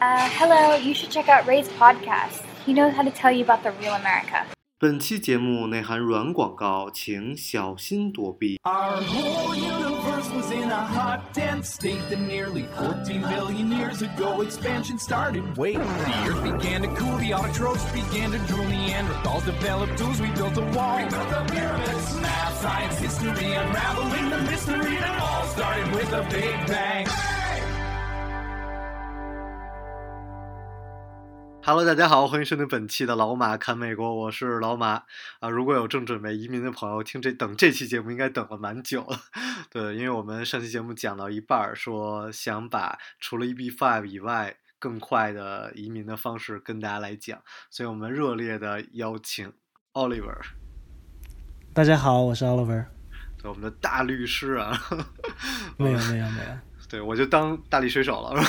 Uh, hello, you should check out Ray's podcast. He knows how to tell you about the real America. 本期节目内含软广告，请小心躲避。 Our whole universe was in a hot, dense state that nearly 14 billion years ago expansion started. Wait, the earth began to cool, the autotrophs began to drool, Neanderthals developed tools, we built a wall. We built the pyramids, math, science, history, unraveling the mystery that all started with a big bang. Hello，大家好，欢迎收听本期的老马看美国，我是老马啊。如果有正准备移民的朋友，听这等这期节目应该等了蛮久了。对，因为我们上期节目讲到一半儿，说想把除了 EB Five 以外更快的移民的方式跟大家来讲，所以我们热烈的邀请 Oliver，大家好，我是 Oliver。对，我们的大律师啊。没有没有没有，对，我就当大力水手了，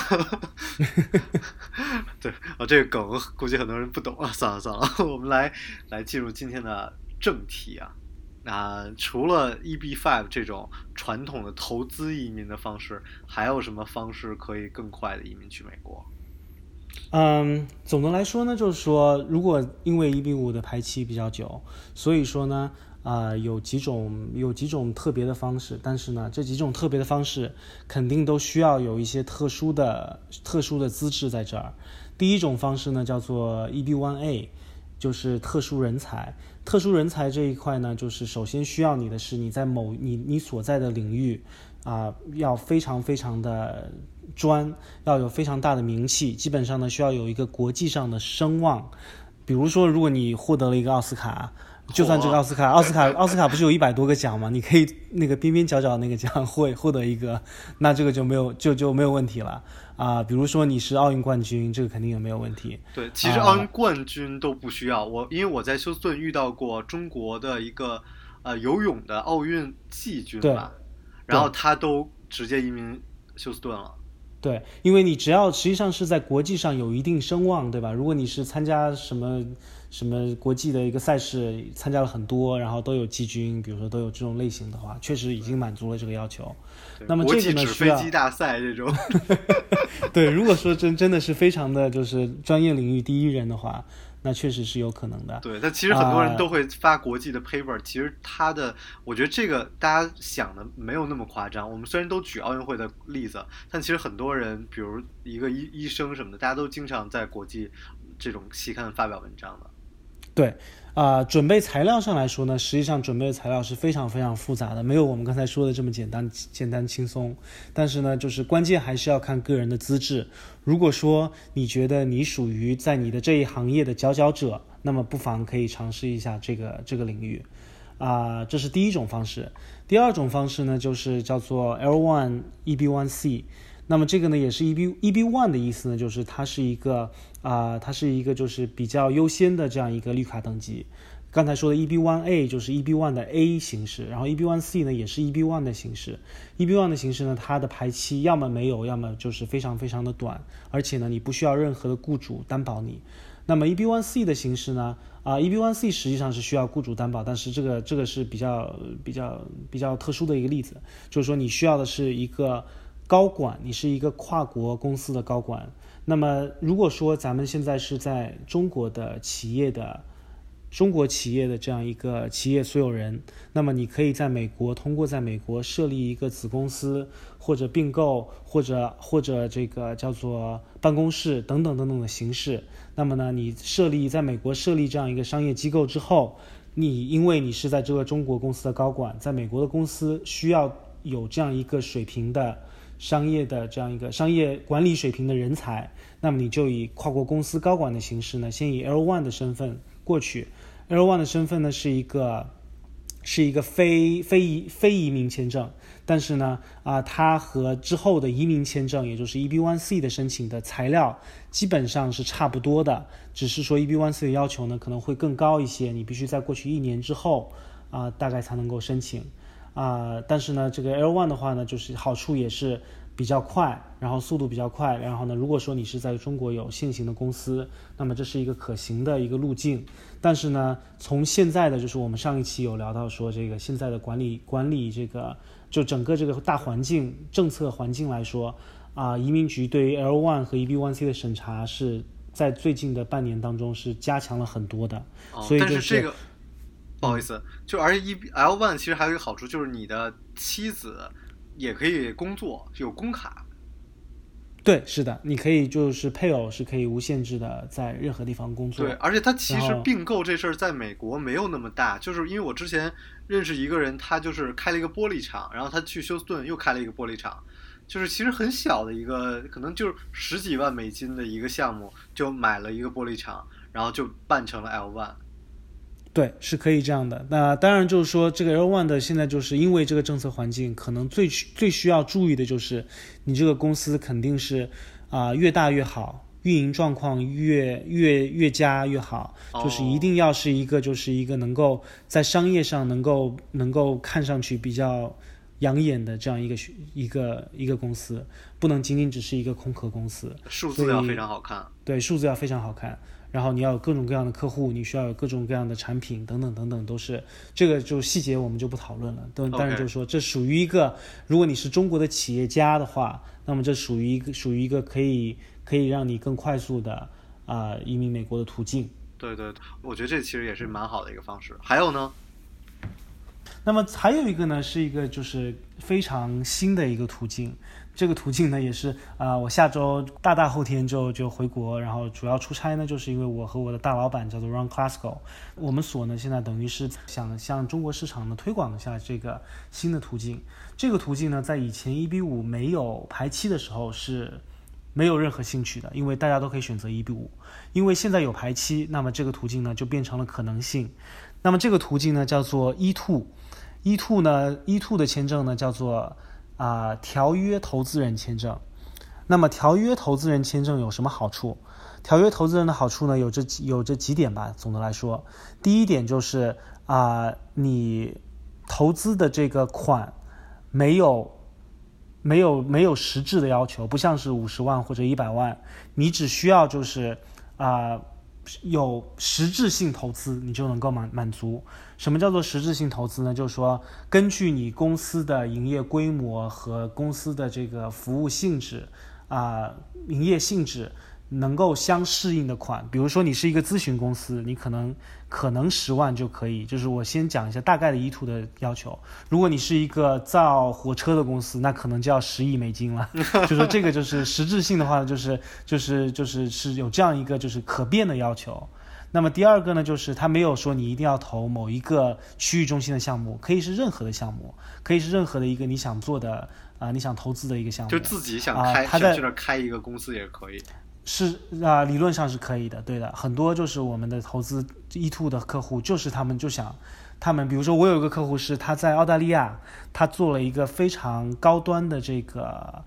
对，啊，这个梗估计很多人不懂啊，算了算了，我们来来进入今天的正题啊。那除了 EB5 这种传统的投资移民的方式，还有什么方式可以更快的移民去美国？嗯，总的来说呢，就是说，如果因为 EB 五的排期比较久，所以说呢，啊、有几种有几种特别的方式，但是呢，这几种特别的方式肯定都需要有一些特殊的特殊的资质在这儿。第一种方式呢，叫做 EB one A，就是特殊人才。特殊人才这一块呢，就是首先需要你的是你在某你你所在的领域啊、要非常非常的专，要有非常大的名气，基本上呢需要有一个国际上的声望。比如说，如果你获得了一个奥斯卡，就算这个奥斯卡，奥斯卡，奥斯卡不是有一百多个奖吗？你可以那个边边角角那个奖获获得一个，那这个就没有就就没有问题了啊、比如说你是奥运冠军，这个肯定也没有问题。对，其实啊奥运冠军都不需要我，因为我在休斯顿遇到过中国的一个呃游泳的奥运季军吧，然后他都直接移民休斯顿了。对，因为你只要实际上是在国际上有一定声望，对吧？如果你是参加什么什么国际的一个赛事，参加了很多，然后都有季军，比如说都有这种类型的话，确实已经满足了这个要求。那么这个呢需要飞机大赛这种，对，如果说真真的是非常的就是专业领域第一人的话，那确实是有可能的。对，但其实很多人啊都会发国际的 paper，、其实他的，我觉得这个大家想的没有那么夸张。我们虽然都举奥运会的例子，但其实很多人，比如一个医医生什么的，大家都经常在国际这种期刊发表文章的。对，啊、准备材料上来说呢，实际上准备的材料是非常非常复杂的，没有我们刚才说的这么简单简单轻松。但是呢，就是关键还是要看个人的资质。如果说你觉得你属于在你的这一行业的佼佼者，那么不妨可以尝试一下这个这个领域。啊、这是第一种方式。第二种方式呢，就是叫做 L1 EB1 C。那么这个呢，也是 EB EB one 的意思呢，就是它是一个啊、它是一个就是比较优先的这样一个绿卡等级。刚才说的 EB one A 就是 EB one 的 A 形式，然后 EB one C 呢也是 EB one 的形式。EB one 的形式呢，它的排期要么没有，要么就是非常非常的短，而且呢，你不需要任何的雇主担保你。那么 EB one C 的形式呢？啊、e b one C 实际上是需要雇主担保，但是这个这个是比较比较比较特殊的一个例子，就是说你需要的是一个高管，你是一个跨国公司的高管。那么如果说咱们现在是在中国的企业的中国企业的这样一个企业所有人，那么你可以在美国通过在美国设立一个子公司，或者并购，或者或者这个叫做办公室等等等等的形式。那么呢，你设立在美国设立这样一个商业机构之后，你因为你是在这个中国公司的高管，在美国的公司需要有这样一个水平的商业的这样一个商业管理水平的人才，那么你就以跨国公司高管的形式呢，先以 L one 的身份过去。L one 的身份呢是一个是一个非非移非移民签证，但是呢啊、它和之后的移民签证，也就是 EB one C 的申请的材料基本上是差不多的，只是说 EB one C 的要求呢可能会更高一些，你必须在过去一年之后啊、大概才能够申请啊、但是呢这个 L one 的话呢，就是好处也是比较快，然后速度比较快，然后呢，如果说你是在中国有现行的公司，那么这是一个可行的一个路径。但是呢，从现在的就是我们上一期有聊到说，这个现在的管理管理这个就整个这个大环境政策环境来说，啊、移民局对于 L one 和 EB one C 的审查是在最近的半年当中是加强了很多的，哦所以就但是这个不好意思，就而且 E L one 其实还有一个好处，就是你的妻子也可以工作，有工卡。对，是的，你可以就是配偶是可以无限制的在任何地方工作。对，而且它其实并购这事儿在美国没有那么大，就是因为我之前认识一个人，他就是开了一个玻璃厂，然后他去休斯顿又开了一个玻璃厂，就是其实很小的一个，可能就是十几万美金的一个项目，就买了一个玻璃厂，然后就办成了 L one。对，是可以这样的。那当然就是说，这个 L one 的现在就是因为这个政策环境，可能最需最需要注意的就是，你这个公司肯定是啊、越大越好，运营状况越越越佳越好，就是一定要是一个就是一个能够在商业上能够能够看上去比较养眼的这样一个一个一个公司，不能仅仅只是一个空壳公司。数字要非常好看。对，数字要非常好看，然后你要有各种各样的客户，你需要有各种各样的产品等等等等，都是这个就细节我们就不讨论了。但但是就是说，这属于一个，如果你是中国的企业家的话，那么这属于一个属于一个可以可以让你更快速的啊、移民美国的途径。对对，我觉得这其实也是蛮好的一个方式。还有呢，那么还有一个呢，是一个就是非常新的一个途径。这个途径呢，也是啊、我下周大大后天就就回国，然后主要出差呢，就是因为我和我的大老板叫做 Ron Classical，我们所呢现在等于是想向中国市场呢推广一下这个新的途径。这个途径呢，在以前 EB 五没有排期的时候是没有任何兴趣的，因为大家都可以选择 EB 五。因为现在有排期，那么这个途径呢就变成了可能性。那么这个途径呢叫做 E two。E two 呢，E two 的签证呢叫做啊、条约投资人签证。那么条约投资人签证有什么好处？条约投资人的好处呢有这有这几点吧。总的来说，第一点就是啊、你投资的这个款没有没有没有实质的要求，不像是五十万或者一百万，你只需要就是啊、有实质性投资，你就能够满满足。什么叫做实质性投资呢？就是说，根据你公司的营业规模和公司的这个服务性质啊、营业性质能够相适应的款。比如说，你是一个咨询公司，你可能可能十万就可以。就是我先讲一下大概的 E two 的要求。如果你是一个造火车的公司，那可能就要十亿美金了。就说这个就是实质性的话，就是就是就是是有这样一个就是可变的要求。那么第二个呢，就是他没有说你一定要投某一个区域中心的项目，可以是任何的项目，可以是任何的一个你想做的啊、你想投资的一个项目。就自己想啊开，他在想去那开一个公司也可以。是啊、理论上是可以的，对的。很多就是我们的投资 E two 的客户，就是他们就想，他们比如说我有一个客户是他在澳大利亚，他做了一个非常高端的这个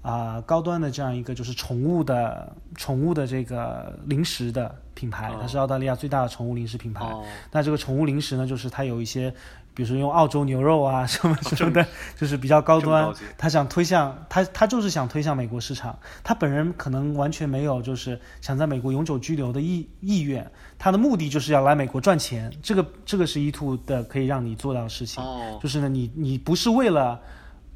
啊、高端的这样一个就是宠物的宠物的这个零食的品牌，它是澳大利亚最大的宠物零食品牌。哦，那这个宠物零食呢，就是它有一些，比如说用澳洲牛肉啊 什么什么的，就是比较高端高。他想推向他，他就是想推向美国市场。他本人可能完全没有就是想在美国永久居留的意意愿，他的目的就是要来美国赚钱。这个这个是 E two 的可以让你做到的事情。哦，就是呢，你你不是为了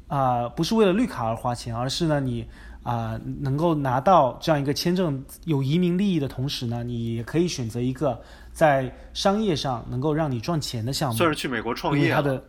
啊、不是为了绿卡而花钱，而是呢你啊、能够拿到这样一个签证，有移民利益的同时呢，你也可以选择一个在商业上能够让你赚钱的项目。算是去美国创业啊。它的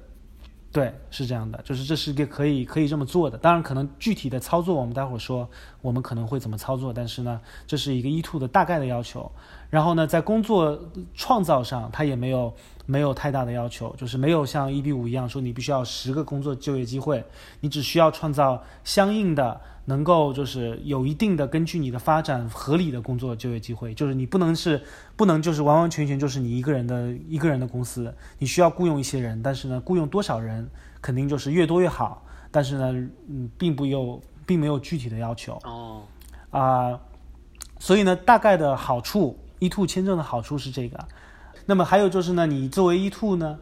对是这样的，就是这是一个可以可以这么做的。当然，可能具体的操作我们待会儿说，我们可能会怎么操作。但是呢，这是一个 E two 的大概的要求。然后呢，在工作创造上，它也没有没有太大的要求，就是没有像一比五一样说你必须要十个工作就业机会，你只需要创造相应的能够就是有一定的根据你的发展合理的工作就业机会，就是你不能是不能就是完完全全就是你一个人的一个人的公司，你需要雇佣一些人，但是呢，雇佣多少人肯定就是越多越好，但是呢，嗯，并不有并没有具体的要求。哦，啊、所以呢，大概的好处，E two 签证的好处是这个。那么还有就是呢，你作为 E two 呢，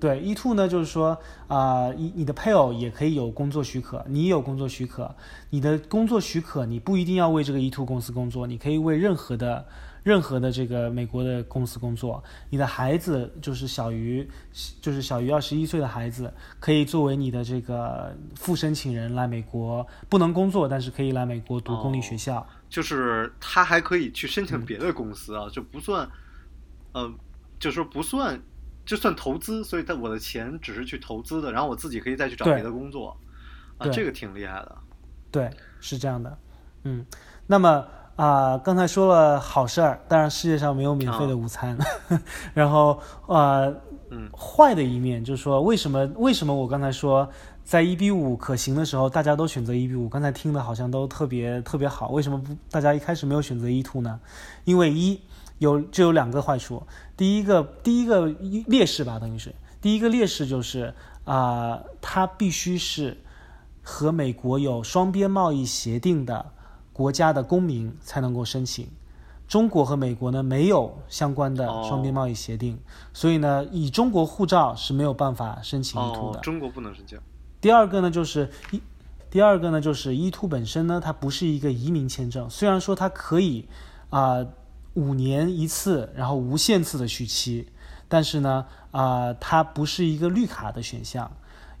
对，E two 呢，就是说啊，你、你的配偶也可以有工作许可，你有工作许可。你的工作许可，你不一定要为这个 E two 公司工作，你可以为任何的、任何的这个美国的公司工作。你的孩子就是小于，就是小于二十一岁的孩子，可以作为你的这个副申请人来美国，不能工作，但是可以来美国读公立学校。就是他还可以去申请别的公司啊，就不算，呃，就说不算，就算投资，所以他我的钱只是去投资的，然后我自己可以再去找别的工作，啊，这个挺厉害的。对，是这样的，嗯，那么啊、刚才说了好事儿，当然世界上没有免费的午餐，然后呃，嗯坏的一面就是说，为什么为什么我刚才说在一比五可行的时候，大家都选择一比五？刚才听的好像都特别特别好，为什么不大家一开始没有选择一 two 呢？因为一有就有两个坏处，第一个第一个劣势吧，等于是第一个劣势就是啊、它必须是和美国有双边贸易协定的国家的公民才能够申请。中国和美国呢没有相关的哦双边贸易协定，所以呢，以中国护照是没有办法申请 E two 的。，哦中国不能申请。第二个呢，就是一，第二个呢，就是 E two 本身呢，它不是一个移民签证，虽然说它可以啊、五年一次，然后无限次的续期，但是呢啊、它不是一个绿卡的选项，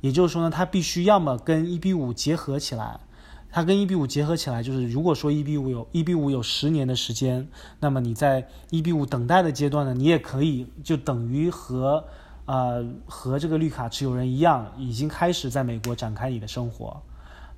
也就是说呢，它必须要么跟 E B 五结合起来。它跟 E B 五结合起来，就是如果说 E B 五有 E B 五有十年的时间，那么你在 E B 五等待的阶段呢，你也可以就等于和呃和这个绿卡持有人一样，已经开始在美国展开你的生活。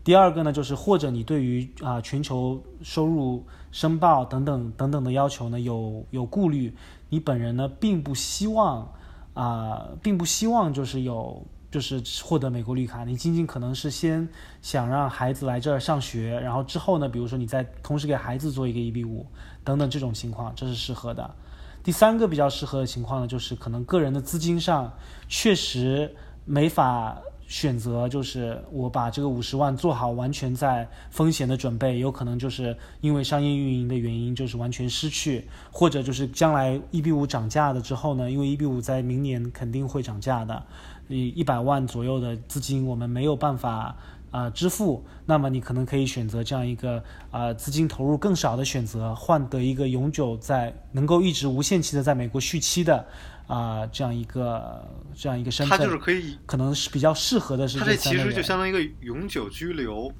第二个呢，就是或者你对于啊、全球收入申报等等等等的要求呢有有顾虑，你本人呢并不希望啊、并不希望就是有就是获得美国绿卡，你仅仅可能是先想让孩子来这儿上学，然后之后呢，比如说你再同时给孩子做一个 EB 五等等这种情况，这是适合的。第三个比较适合的情况呢，就是可能个人的资金上确实没法选择，就是我把这个五十万做好，完全在风险的准备，有可能就是因为商业运营的原因，就是完全失去，或者就是将来 EB 五涨价了之后呢，因为 EB 五在明年肯定会涨价的，你一百万左右的资金我们没有办法。啊、支付，那么你可能可以选择这样一个啊、资金投入更少的选择，换得一个永久在能够一直无限期的在美国续期的啊、这样一个这样一个身份他份，就是可以，可能是比较适合的是他这其实就相当于一个永久居留。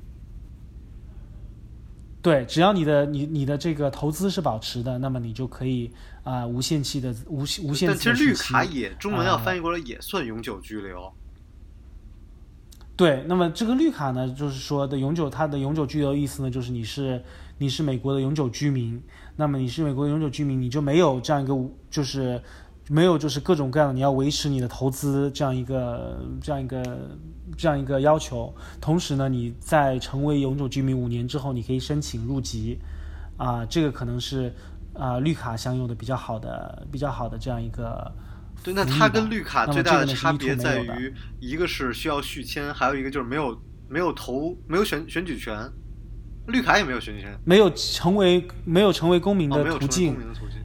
对，只要你的你你的这个投资是保持的，那么你就可以啊、无限期的无无限但其实绿卡也中文要啊翻译过来也算永久居留。对，那么这个绿卡呢，就是说的永久，它的永久居留意思呢，就是你是你是美国的永久居民，那么你是美国的永久居民，你就没有这样一个就是没有就是各种各样的你要维持你的投资这样一个这样一个这样一个要求。同时呢，你在成为永久居民五年之后，你可以申请入籍，啊、这个可能是啊、绿卡享有的比较好的比较好的这样一个。对，那它跟绿卡最大的差别在于，一个是需要续签，还有一个就是没有没有投没有选选举权，绿卡也没有选举权，没有成为没有成为公民哦，的途径。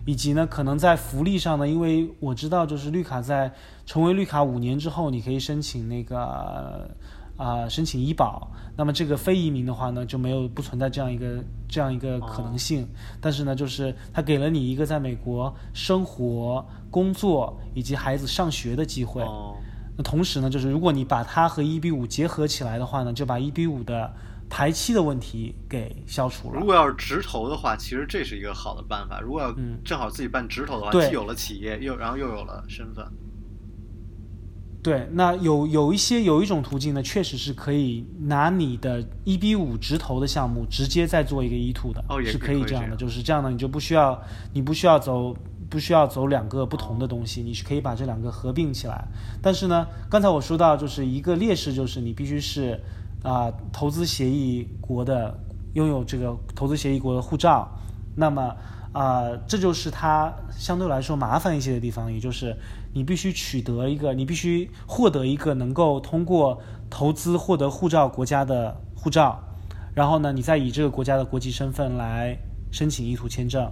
以及呢，可能在福利上呢，因为我知道，就是绿卡在成为绿卡五年之后，你可以申请那个啊、申请医保。那么这个非移民的话呢，就没有不存在这样一个这样一个可能性。但是呢，就是他给了你一个在美国生活、工作以及孩子上学的机会。哦，那同时呢，就是如果你把它和 EB 五结合起来的话呢，就把 EB 五的排期的问题给消除了如。果要是直投的话，其实这是一个好的办法。如果要嗯正好自己办直投的话，对既有了企业，又然后又有了身份。对，那有有一些有一种途径呢，确实是可以拿你的一比五直投的项目，直接再做一个 E two 的，哦也是可以这样可以这样的。就是这样的，你就不需要你不需要走不需要走两个不同的东西，你是可以把这两个合并起来。但是呢，刚才我说到就是一个劣势，就是你必须是啊、投资协议国的拥有这个投资协议国的护照，那么啊、这就是它相对来说麻烦一些的地方，也就是你必须取得一个，你必须获得一个能够通过投资获得护照国家的护照，然后呢，你再以这个国家的国籍身份来申请意图签证，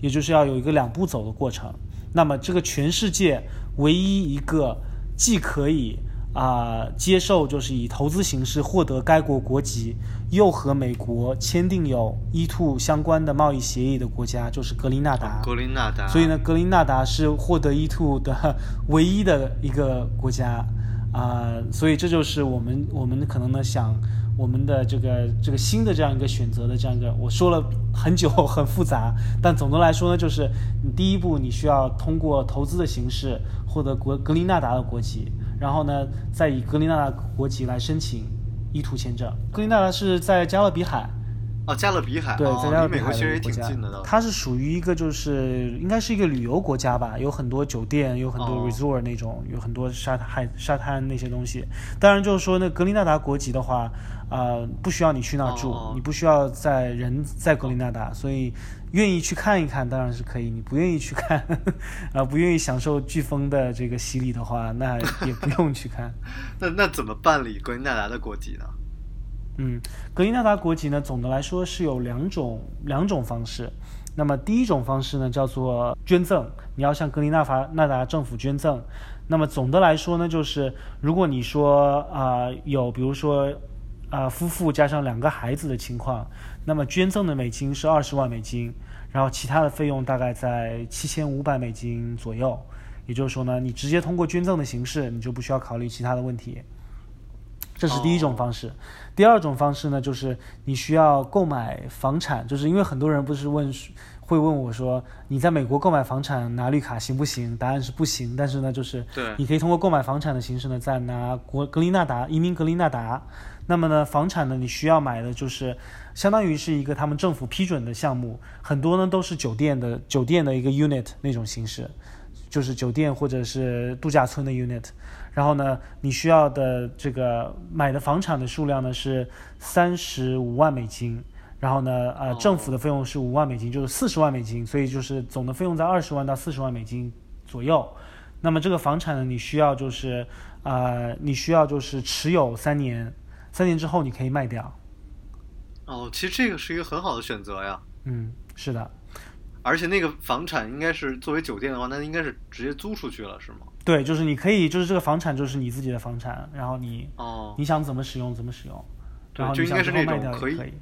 也就是要有一个两步走的过程。那么，这个全世界唯一一个既可以啊、接受就是以投资形式获得该国国籍，又和美国签订有 E two 相关的贸易协议的国家，就是格林纳达。格林纳达。所以呢，格林纳达是获得 E two 的唯一的一个国家啊、所以这就是我们我们可能呢想我们的这个这个新的这样一个选择的这样一个，我说了很久很复杂，但总的来说呢，就是你第一步你需要通过投资的形式获得国格林纳达的国籍，然后呢再以格林纳达国籍来申请 E two 签证。格林纳达是在加勒比海。哦，加勒比海，对，哦在加勒比海其实也挺近的。它是属于一个就是应该是一个旅游国家吧，有很多酒店，有很多哦 resort 那种，有很多沙海沙滩那些东西。当然就是说，那格林纳达国籍的话，呃，不需要你去那儿住，哦你不需要在人在格林纳达，所以愿意去看一看当然是可以。你不愿意去看，啊、不愿意享受飓风的这个洗礼的话，那也不用去看。那那怎么办理格林纳达的国籍呢？嗯，格林纳达国籍呢，总的来说是有两种两种方式。那么第一种方式呢，叫做捐赠，你要向格林纳法纳达政府捐赠。那么总的来说呢，就是如果你说啊、有比如说啊、夫妇加上两个孩子的情况，那么捐赠的美金是二十万美金，然后其他的费用大概在七千五百美金左右。也就是说呢，你直接通过捐赠的形式，你就不需要考虑其他的问题。这是第一种方式。第二种方式呢，就是你需要购买房产，就是因为很多人不是问会问我说，你在美国购买房产拿绿卡行不行？答案是不行。但是呢，就是你可以通过购买房产的形式呢，再拿国格林纳达移民格林纳达。那么呢，房产呢，你需要买的就是相当于是一个他们政府批准的项目，很多呢都是酒店的酒店的一个 unit 那种形式。就是酒店或者是度假村的 unit，然后呢，你需要的这个买的房产的数量呢是三十五万美金，然后呢，呃，政府的费用是五万美金，就是四十万美金，所以就是总的费用在二十万到四十万美金左右。那么这个房产呢，你需要就是呃，你需要就是持有三年，三年之后你可以卖掉。哦，其实这个是一个很好的选择呀。嗯，是的，而且那个房产应该是作为酒店的话，那应该是直接租出去了，是吗？对，就是你可以，就是这个房产就是你自己的房产，然后你哦，你想怎么使用怎么使用，对然后就应该是那种可以可以。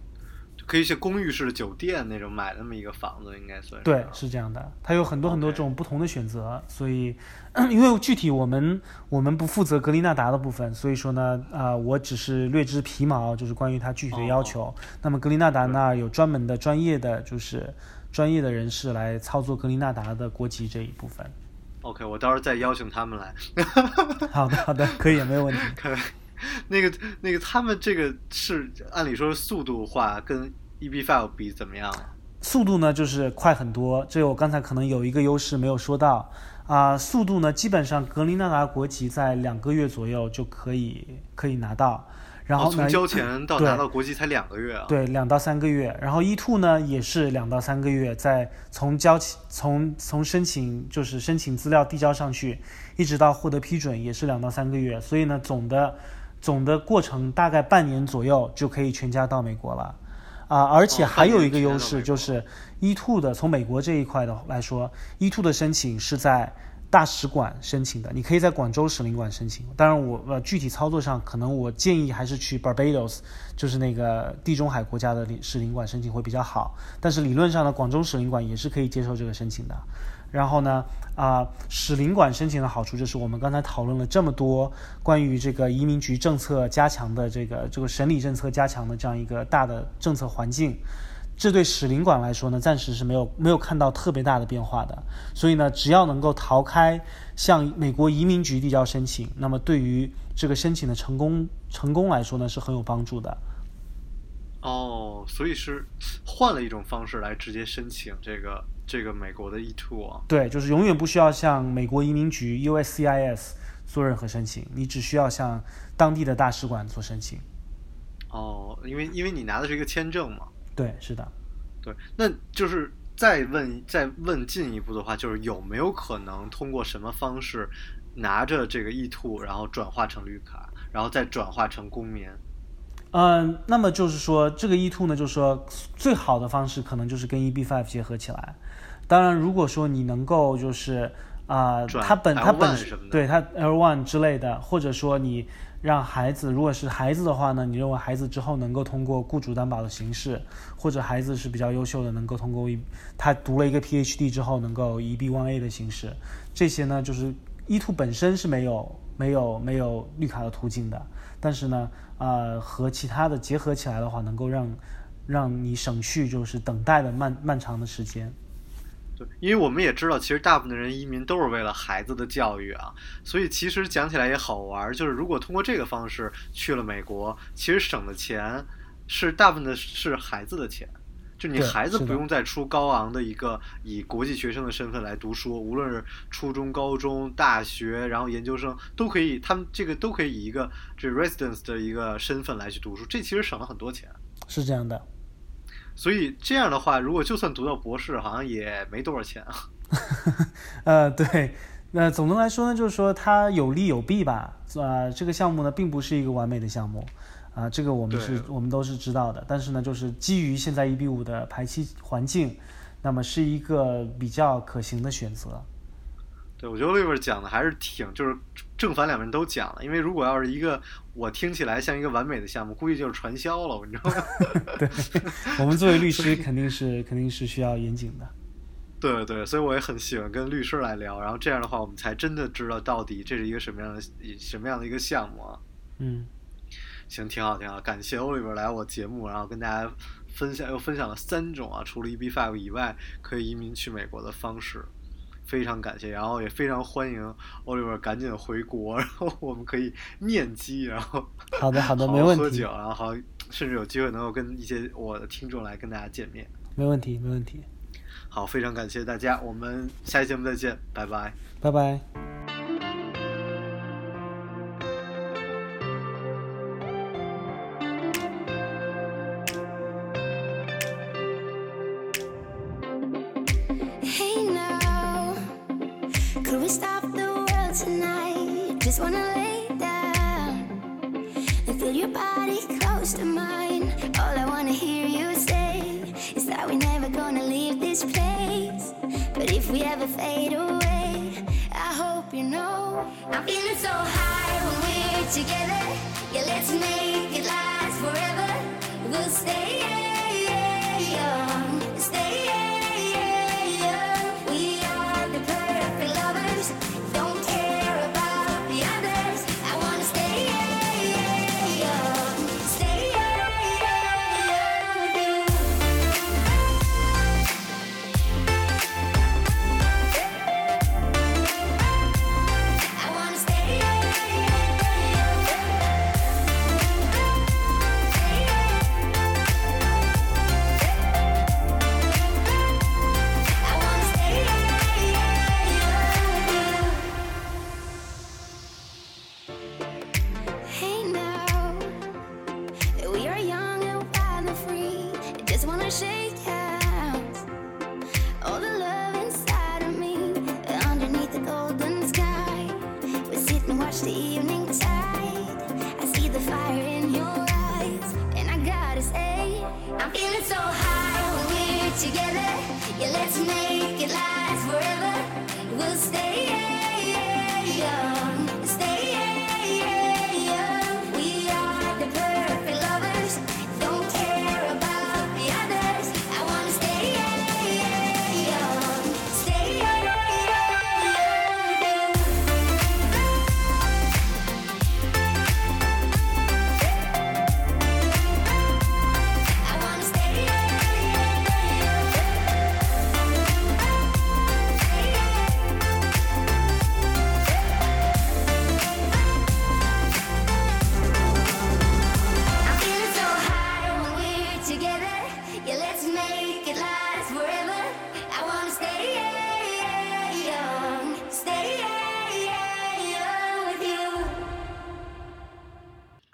一些公寓式的酒店那种买那么一个房子，应该算是。对，是这样的，它有很多很多这种不同的选择，所以 因为具体我们我们不负责格林纳达的部分，所以说呢，啊、我只是略知皮毛，就是关于它具体的要求。那么格林纳达那儿有专门的专业的就是专业的人士来操作格林纳达的国籍这一部分。OK，我到时候再邀请他们来。好的，好的，可以，没有问题。看，那个那个，他们这个是按理说速度化跟 EB Five 比怎么样啊？速度呢就是快很多，这个我刚才可能有一个优势没有说到啊、速度呢基本上格林纳达国籍在两个月左右就可以可以拿到，然后从交钱到对拿到国籍才两个月啊？，对两到三个月，然后 E two 呢也是两到三个月，在从交起从从申请就是申请资料递交上去，一直到获得批准也是两到三个月，所以呢总的总的过程大概半年左右就可以全家到美国了。啊，而且哦还有一个优势就是 E two 的从美国这一块的来说，E two 的申请是在大使馆申请的，你可以在广州使领馆申请。当然我，呃具体操作上可能我建议还是去 Barbados，就是那个地中海国家的领使领馆申请会比较好。但是理论上呢，广州使领馆也是可以接受这个申请的。然后呢，啊、使领馆申请的好处就是我们刚才讨论了这么多关于这个移民局政策加强的这个这个审理政策加强的这样一个大的政策环境，这对使领馆来说呢，暂时是没有没有看到特别大的变化的。所以呢，只要能够逃开向美国移民局递交申请，那么对于这个申请的成功成功来说呢，是很有帮助的。哦，所以是换了一种方式来直接申请这个这个美国的 E two 啊。对，就是永远不需要向美国移民局 USCIS 做任何申请，你只需要向当地的大使馆做申请。哦，因为因为你拿的是一个签证嘛。对，是的。对，那就是再问再问进一步的话，就是有没有可能通过什么方式拿着这个 E two，然后转化成绿卡，然后再转化成公民？嗯，那么就是说，这个 E two 呢，就是说最好的方式可能就是跟 EB five 结合起来。当然，如果说你能够就是啊、转他本它本对它 L one 之类的，或者说你让孩子，如果是孩子的话呢，你认为孩子之后能够通过雇主担保的形式，或者孩子是比较优秀的，能够通过一他读了一个 PhD 之后能够 EB one A 的形式，这些呢就是 E two 本身是没有没有没有绿卡的途径的，但是呢，呃，和其他的结合起来的话，能够让让你省去就是等待的漫漫长的时间。对，因为我们也知道，其实大部分的人移民都是为了孩子的教育啊，所以其实讲起来也好玩儿，就是如果通过这个方式去了美国，其实省的钱是大部分的是孩子的钱，就你孩子不用再出高昂的一个以国际学生的身份来读书，无论是初中、高中、大学，然后研究生都可以，他们这个都可以以一个这 residence 的一个身份来去读书，这其实省了很多钱。是这样的，所以这样的话，如果就算读到博士，好像也没多少钱啊。呃，对，那总的来说呢，就是说它有利有弊吧。呃，这个项目呢，并不是一个完美的项目，啊、这个我们是我们都是知道的。但是呢，就是基于现在一比五的排期环境，那么是一个比较可行的选择。对，我觉得 Oliver 讲的还是挺，就是正反两面都讲了。因为如果要是一个我听起来像一个完美的项目，估计就是传销了，你知道吗？对，我们作为律师，肯定是肯定是需要严谨的。对对，所以我也很喜欢跟律师来聊，然后这样的话，我们才真的知道到底这是一个什么样的什么样的一个项目啊。嗯，行，挺好挺好，感谢 Oliver 来我节目，然后跟大家分享又分享了三种啊，除了 EB5 以外可以移民去美国的方式，非常感谢，然后也非常欢迎 Oliver 赶紧回国，然后我们可以面基，然后好的好的没问题喝酒，然后好甚至有机会能够跟一些我的听众来跟大家见面。没问题，没问题。好，非常感谢大家，我们下期节目再见，拜拜。拜拜。Tonight? Just wanna lay down and feel your body close to mine. All I wanna hear you say is that we're never gonna leave this place. But if we ever fade away, I hope you know I'm feeling so high when we're together. Yeah, let's make it last forever. We'll stay Yeah, let's make it last forever.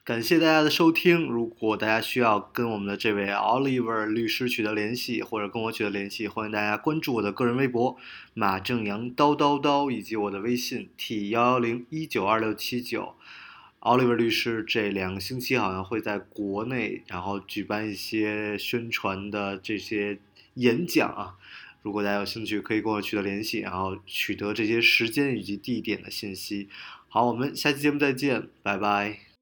感谢大家的收听。如果大家需要跟我们的这位 Oliver 律师取得联系，或者跟我取得联系，欢迎大家关注我的个人微博马正阳叨叨叨，以及我的微信 t 幺幺零一九二六七九。Oliver 律师这两个星期好像会在国内，然后举办一些宣传的这些演讲啊，如果大家有兴趣，可以跟我取得联系，然后取得这些时间以及地点的信息。好，我们下期节目再见，拜拜。